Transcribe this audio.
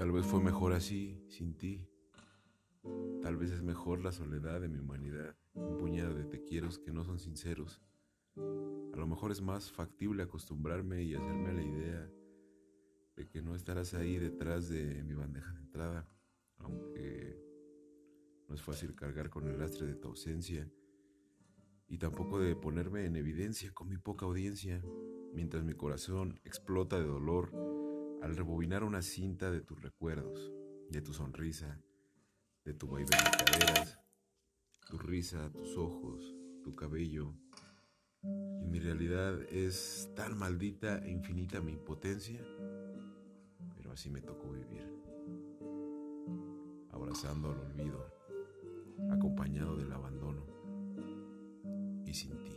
Tal vez fue mejor así, sin ti. Tal vez es mejor la soledad de mi humanidad, un puñado de te quiero que no son sinceros. A lo mejor es más factible acostumbrarme y hacerme la idea de que no estarás ahí detrás de mi bandeja de entrada, aunque no es fácil cargar con el lastre de tu ausencia y tampoco de ponerme en evidencia con mi poca audiencia, mientras mi corazón explota de dolor al rebobinar una cinta de tus recuerdos, de tu sonrisa, de tu vaivén de caderas, tu risa, tus ojos, tu cabello. Y mi realidad es tan maldita e infinita mi impotencia, pero así me tocó vivir, abrazando al olvido, acompañado del abandono y sin.